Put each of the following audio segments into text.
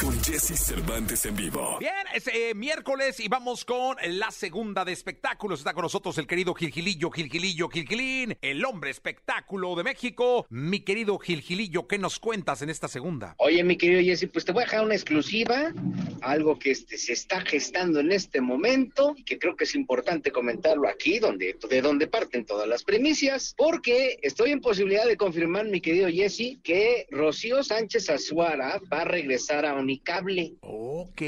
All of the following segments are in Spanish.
con Jesse Cervantes en vivo. Bien, es eh, miércoles y vamos con la segunda de espectáculos. Está con nosotros el querido Gilgilillo, Gilgilillo, Gilgilín, el hombre espectáculo de México. Mi querido Gilgilillo, ¿qué nos cuentas en esta segunda? Oye, mi querido Jesse, pues te voy a dejar una exclusiva, algo que este, se está gestando en este momento y que creo que es importante comentarlo aquí, donde, de donde parten todas las primicias, porque estoy en posibilidad de confirmar, mi querido Jesse, que Rocío Sánchez Azuara va a regresar a Unicable. Ok,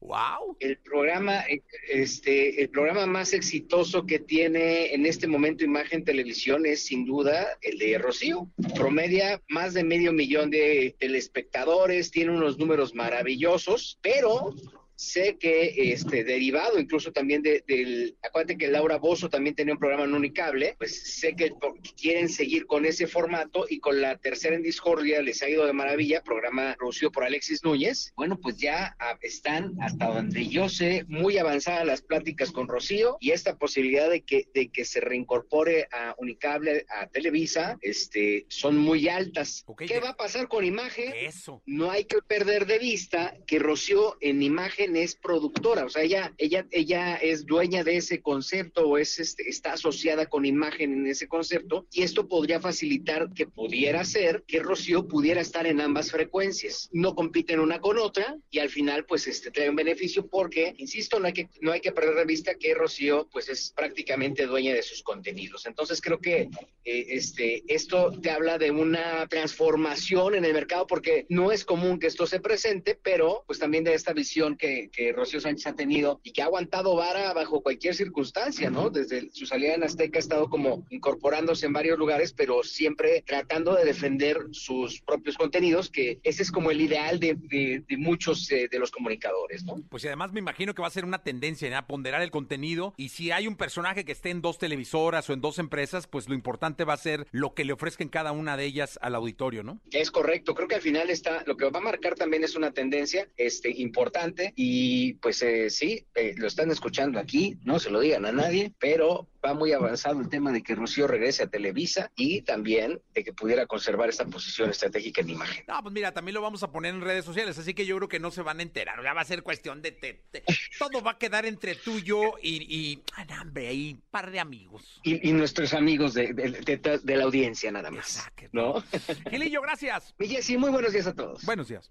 wow. El programa, este, el programa más exitoso que tiene en este momento Imagen Televisión es sin duda el de Rocío. Promedia más de medio millón de telespectadores, tiene unos números maravillosos, pero sé que este derivado incluso también de, del acuérdate que Laura Bozo también tenía un programa en Unicable pues sé que quieren seguir con ese formato y con la tercera en discordia les ha ido de maravilla programa producido por Alexis Núñez. Bueno pues ya ah, están hasta donde yo sé muy avanzadas las pláticas con Rocío y esta posibilidad de que de que se reincorpore a Unicable a Televisa este son muy altas. Okay, qué ya- va a pasar con Imagen Eso. no hay que perder de vista que Rocío en imagen es productora, o sea, ella, ella, ella es dueña de ese concepto o es, este, está asociada con imagen en ese concepto y esto podría facilitar que pudiera ser que Rocío pudiera estar en ambas frecuencias. No compiten una con otra y al final pues este trae un beneficio porque, insisto, no hay que, no hay que perder de vista que Rocío pues es prácticamente dueña de sus contenidos. Entonces creo que eh, este, esto te habla de una transformación en el mercado porque no es común que esto se presente, pero pues también de esta visión que, que Rocío Sánchez ha tenido y que ha aguantado vara bajo cualquier circunstancia, ¿no? Desde su salida en Azteca ha estado como incorporándose en varios lugares, pero siempre tratando de defender sus propios contenidos, que ese es como el ideal de, de- de muchos eh, de los comunicadores, ¿no? Pues y además me imagino que va a ser una tendencia a ponderar el contenido y si hay un personaje que esté en dos televisoras o en dos empresas, pues lo importante va a ser lo que le ofrezcan cada una de ellas al auditorio, ¿no? Es correcto, creo que al final está, lo que va a marcar también es una tendencia este, importante y pues eh, sí, eh, lo están escuchando aquí, no se lo digan a nadie, pero va muy avanzado el tema de que Rocío regrese a Televisa y también de que pudiera conservar esta posición estratégica en imagen. No, pues mira, también lo vamos a poner en redes sociales, así que yo creo que no se van a enterar, ya va a ser cuestión de... te- te- todo va a quedar entre tú y yo y... y ah, hombre, ahí, par de amigos. Y, y nuestros amigos de, de- de- de la audiencia nada más, qué ¿no? Gilillo, gracias. Mi Jessy, muy buenos días a todos. Buenos días.